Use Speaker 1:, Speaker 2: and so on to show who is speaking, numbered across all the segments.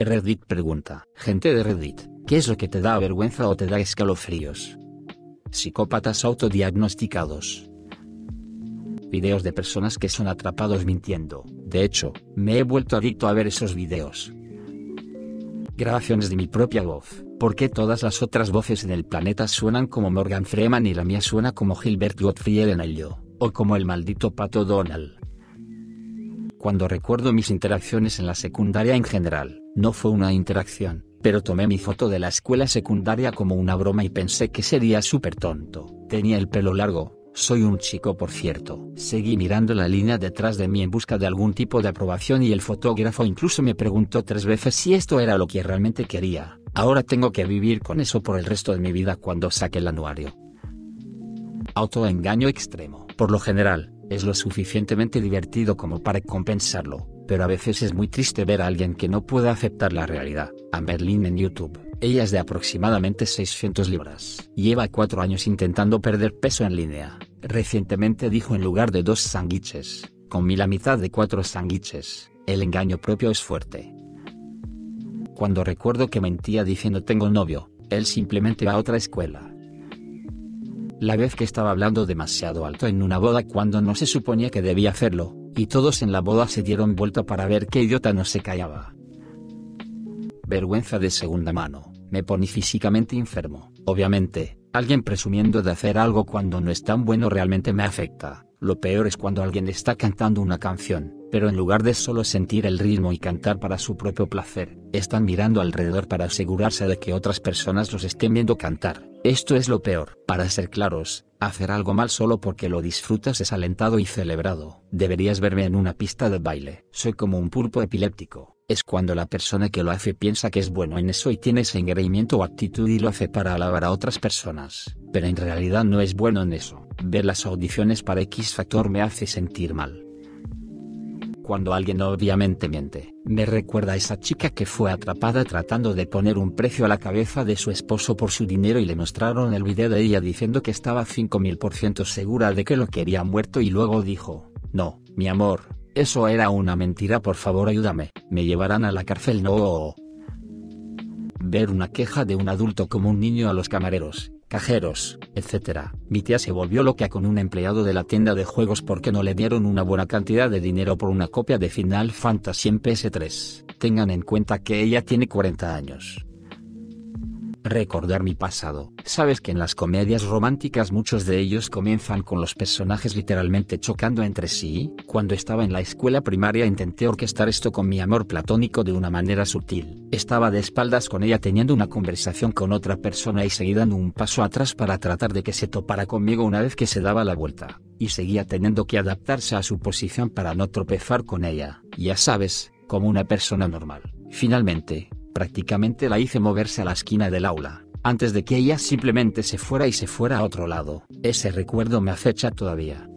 Speaker 1: Reddit pregunta, gente de Reddit, ¿qué es lo que te da vergüenza o te da escalofríos? Psicópatas autodiagnosticados. Videos de personas que son atrapados mintiendo. De hecho, me he vuelto adicto a ver esos videos. Grabaciones de mi propia voz. ¿Por qué todas las otras voces en el planeta suenan como Morgan Freeman y la mía suena como Gilbert Gottfried en ello? O como el maldito pato Donald. Cuando recuerdo mis interacciones en la secundaria en general, no fue una interacción, pero tomé mi foto de la escuela secundaria como una broma y pensé que sería súper tonto. Tenía el pelo largo, soy un chico por cierto. Seguí mirando la línea detrás de mí en busca de algún tipo de aprobación y el fotógrafo incluso me preguntó tres veces si esto era lo que realmente quería. Ahora tengo que vivir con eso por el resto de mi vida cuando saque el anuario. Autoengaño extremo. Por lo general, es lo suficientemente divertido como para compensarlo, pero a veces es muy triste ver a alguien que no puede aceptar la realidad. A en YouTube, ella es de aproximadamente 600 libras. Lleva cuatro años intentando perder peso en línea. Recientemente dijo en lugar de dos sándwiches, comí la mitad de cuatro sándwiches. El engaño propio es fuerte. Cuando recuerdo que mentía diciendo tengo novio, él simplemente va a otra escuela la vez que estaba hablando demasiado alto en una boda cuando no se suponía que debía hacerlo, y todos en la boda se dieron vuelta para ver qué idiota no se callaba. Vergüenza de segunda mano, me pone físicamente enfermo. Obviamente, alguien presumiendo de hacer algo cuando no es tan bueno realmente me afecta. Lo peor es cuando alguien está cantando una canción, pero en lugar de solo sentir el ritmo y cantar para su propio placer, están mirando alrededor para asegurarse de que otras personas los estén viendo cantar. Esto es lo peor. Para ser claros, hacer algo mal solo porque lo disfrutas es alentado y celebrado. Deberías verme en una pista de baile. Soy como un pulpo epiléptico. Es cuando la persona que lo hace piensa que es bueno en eso y tiene ese engreimiento o actitud y lo hace para alabar a otras personas, pero en realidad no es bueno en eso. Ver las audiciones para X Factor me hace sentir mal. Cuando alguien obviamente miente, me recuerda a esa chica que fue atrapada tratando de poner un precio a la cabeza de su esposo por su dinero y le mostraron el video de ella diciendo que estaba 5000% segura de que lo quería muerto y luego dijo, no, mi amor, eso era una mentira por favor ayúdame, me llevarán a la cárcel no. Ver una queja de un adulto como un niño a los camareros, cajeros, etc. Mi tía se volvió loca con un empleado de la tienda de juegos porque no le dieron una buena cantidad de dinero por una copia de Final Fantasy en PS3. Tengan en cuenta que ella tiene 40 años. Recordar mi pasado. Sabes que en las comedias románticas muchos de ellos comienzan con los personajes literalmente chocando entre sí. Cuando estaba en la escuela primaria intenté orquestar esto con mi amor platónico de una manera sutil. Estaba de espaldas con ella teniendo una conversación con otra persona y seguí dando un paso atrás para tratar de que se topara conmigo una vez que se daba la vuelta. Y seguía teniendo que adaptarse a su posición para no tropezar con ella. Ya sabes, como una persona normal. Finalmente, Prácticamente la hice moverse a la esquina del aula, antes de que ella simplemente se fuera y se fuera a otro lado. Ese recuerdo me acecha todavía.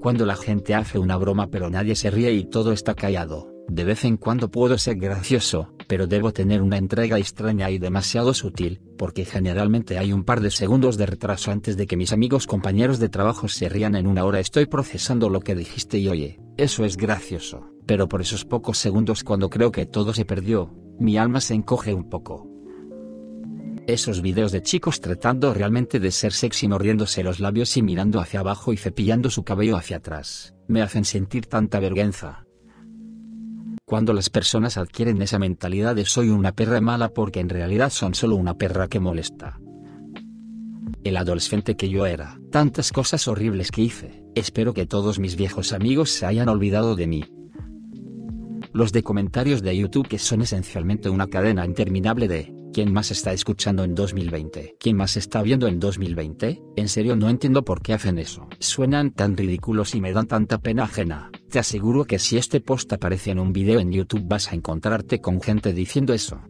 Speaker 1: Cuando la gente hace una broma pero nadie se ríe y todo está callado, de vez en cuando puedo ser gracioso, pero debo tener una entrega extraña y demasiado sutil, porque generalmente hay un par de segundos de retraso antes de que mis amigos compañeros de trabajo se rían en una hora estoy procesando lo que dijiste y oye, eso es gracioso pero por esos pocos segundos cuando creo que todo se perdió, mi alma se encoge un poco. Esos videos de chicos tratando realmente de ser sexy mordiéndose los labios y mirando hacia abajo y cepillando su cabello hacia atrás, me hacen sentir tanta vergüenza. Cuando las personas adquieren esa mentalidad de soy una perra mala porque en realidad son solo una perra que molesta. El adolescente que yo era, tantas cosas horribles que hice, espero que todos mis viejos amigos se hayan olvidado de mí, los de comentarios de YouTube que son esencialmente una cadena interminable de ¿Quién más está escuchando en 2020? ¿Quién más está viendo en 2020? En serio no entiendo por qué hacen eso. Suenan tan ridículos y me dan tanta pena ajena. Te aseguro que si este post aparece en un video en YouTube vas a encontrarte con gente diciendo eso.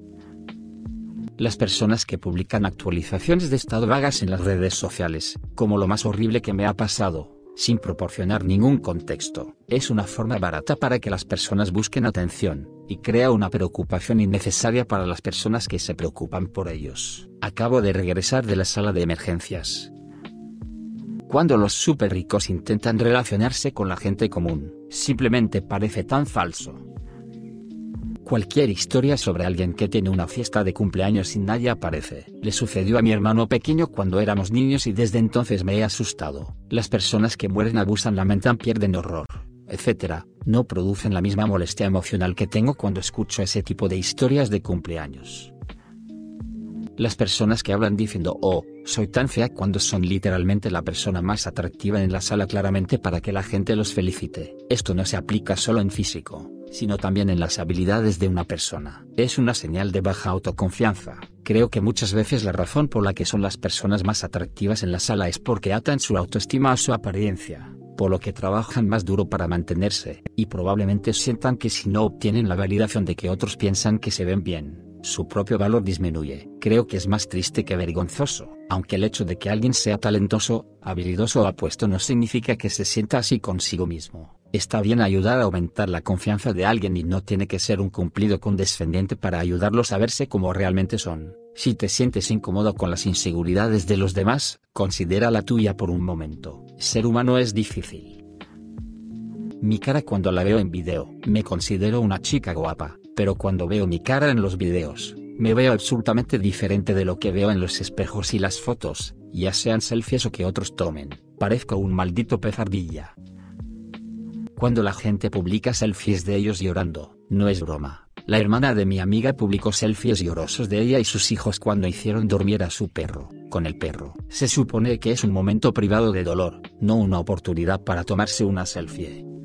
Speaker 1: Las personas que publican actualizaciones de estado vagas en las redes sociales, como lo más horrible que me ha pasado, sin proporcionar ningún contexto. Es una forma barata para que las personas busquen atención, y crea una preocupación innecesaria para las personas que se preocupan por ellos. Acabo de regresar de la sala de emergencias. Cuando los super ricos intentan relacionarse con la gente común, simplemente parece tan falso. Cualquier historia sobre alguien que tiene una fiesta de cumpleaños y nadie aparece. Le sucedió a mi hermano pequeño cuando éramos niños y desde entonces me he asustado. Las personas que mueren abusan, lamentan, pierden horror, etc. No producen la misma molestia emocional que tengo cuando escucho ese tipo de historias de cumpleaños. Las personas que hablan diciendo, oh, soy tan fea cuando son literalmente la persona más atractiva en la sala claramente para que la gente los felicite. Esto no se aplica solo en físico, sino también en las habilidades de una persona. Es una señal de baja autoconfianza. Creo que muchas veces la razón por la que son las personas más atractivas en la sala es porque atan su autoestima a su apariencia por lo que trabajan más duro para mantenerse, y probablemente sientan que si no obtienen la validación de que otros piensan que se ven bien, su propio valor disminuye. Creo que es más triste que vergonzoso, aunque el hecho de que alguien sea talentoso, habilidoso o apuesto no significa que se sienta así consigo mismo. Está bien ayudar a aumentar la confianza de alguien y no tiene que ser un cumplido condescendiente para ayudarlos a verse como realmente son. Si te sientes incómodo con las inseguridades de los demás, considera la tuya por un momento. Ser humano es difícil. Mi cara cuando la veo en video, me considero una chica guapa, pero cuando veo mi cara en los videos, me veo absolutamente diferente de lo que veo en los espejos y las fotos, ya sean selfies o que otros tomen, parezco un maldito pez ardilla. Cuando la gente publica selfies de ellos llorando, no es broma. La hermana de mi amiga publicó selfies llorosos de ella y sus hijos cuando hicieron dormir a su perro, con el perro. Se supone que es un momento privado de dolor, no una oportunidad para tomarse una selfie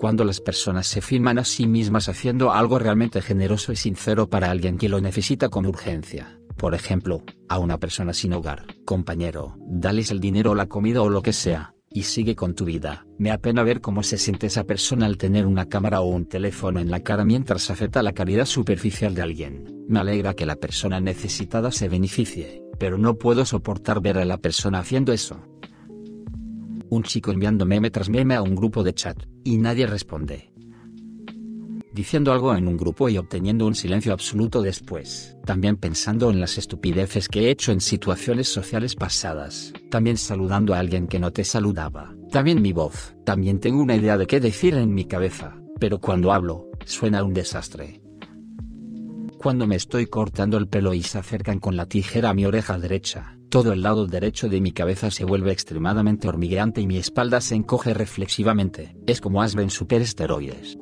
Speaker 1: cuando las personas se filman a sí mismas haciendo algo realmente generoso y sincero para alguien que lo necesita con urgencia. Por ejemplo, a una persona sin hogar, compañero, dales el dinero o la comida o lo que sea, y sigue con tu vida. Me apena ver cómo se siente esa persona al tener una cámara o un teléfono en la cara mientras acepta la caridad superficial de alguien. Me alegra que la persona necesitada se beneficie, pero no puedo soportar ver a la persona haciendo eso un chico enviando meme tras meme a un grupo de chat, y nadie responde. Diciendo algo en un grupo y obteniendo un silencio absoluto después. También pensando en las estupideces que he hecho en situaciones sociales pasadas. También saludando a alguien que no te saludaba. También mi voz. También tengo una idea de qué decir en mi cabeza, pero cuando hablo, suena un desastre. Cuando me estoy cortando el pelo y se acercan con la tijera a mi oreja derecha, todo el lado derecho de mi cabeza se vuelve extremadamente hormigueante y mi espalda se encoge reflexivamente. Es como Asben superesteroides.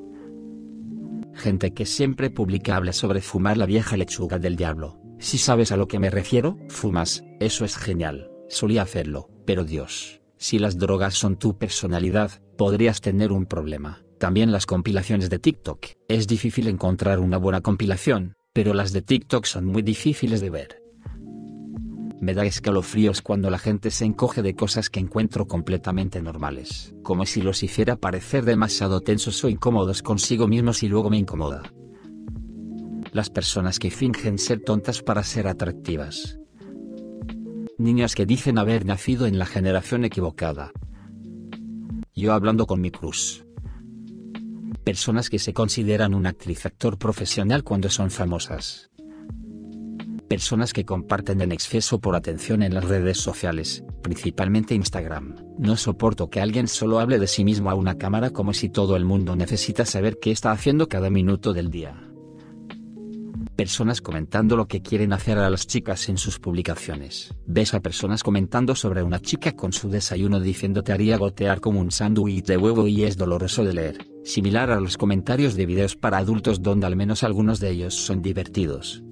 Speaker 1: Gente que siempre publica habla sobre fumar la vieja lechuga del diablo. Si sabes a lo que me refiero, fumas, eso es genial. Solía hacerlo, pero Dios, si las drogas son tu personalidad, podrías tener un problema. También las compilaciones de TikTok. Es difícil encontrar una buena compilación, pero las de TikTok son muy difíciles de ver. Me da escalofríos cuando la gente se encoge de cosas que encuentro completamente normales, como si los hiciera parecer demasiado tensos o incómodos consigo mismos y luego me incomoda. Las personas que fingen ser tontas para ser atractivas. Niñas que dicen haber nacido en la generación equivocada. Yo hablando con mi cruz. Personas que se consideran un actriz actor profesional cuando son famosas personas que comparten en exceso por atención en las redes sociales, principalmente Instagram. No soporto que alguien solo hable de sí mismo a una cámara como si todo el mundo necesita saber qué está haciendo cada minuto del día. Personas comentando lo que quieren hacer a las chicas en sus publicaciones. Ves a personas comentando sobre una chica con su desayuno diciendo te haría gotear como un sándwich de huevo y es doloroso de leer, similar a los comentarios de videos para adultos donde al menos algunos de ellos son divertidos.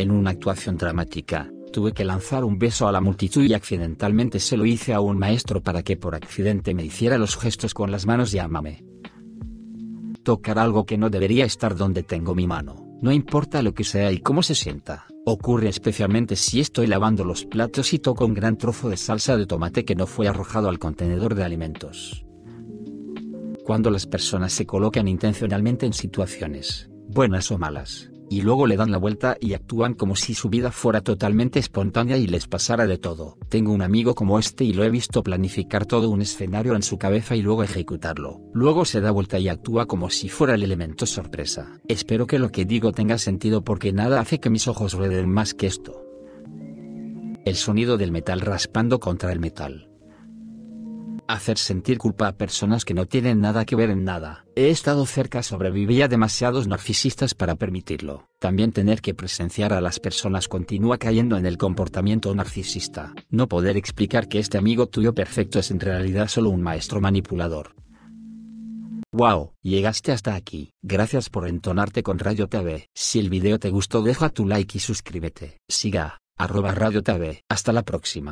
Speaker 1: En una actuación dramática, tuve que lanzar un beso a la multitud y accidentalmente se lo hice a un maestro para que por accidente me hiciera los gestos con las manos llámame. Tocar algo que no debería estar donde tengo mi mano, no importa lo que sea y cómo se sienta, ocurre especialmente si estoy lavando los platos y toco un gran trozo de salsa de tomate que no fue arrojado al contenedor de alimentos. Cuando las personas se colocan intencionalmente en situaciones, buenas o malas, y luego le dan la vuelta y actúan como si su vida fuera totalmente espontánea y les pasara de todo. Tengo un amigo como este y lo he visto planificar todo un escenario en su cabeza y luego ejecutarlo. Luego se da vuelta y actúa como si fuera el elemento sorpresa. Espero que lo que digo tenga sentido porque nada hace que mis ojos rueden más que esto. El sonido del metal raspando contra el metal hacer sentir culpa a personas que no tienen nada que ver en nada. He estado cerca sobrevivía demasiados narcisistas para permitirlo. También tener que presenciar a las personas continúa cayendo en el comportamiento narcisista. No poder explicar que este amigo tuyo perfecto es en realidad solo un maestro manipulador. Wow, llegaste hasta aquí. Gracias por entonarte con Radio TV. Si el video te gustó deja tu like y suscríbete. Siga, arroba Radio TV. Hasta la próxima.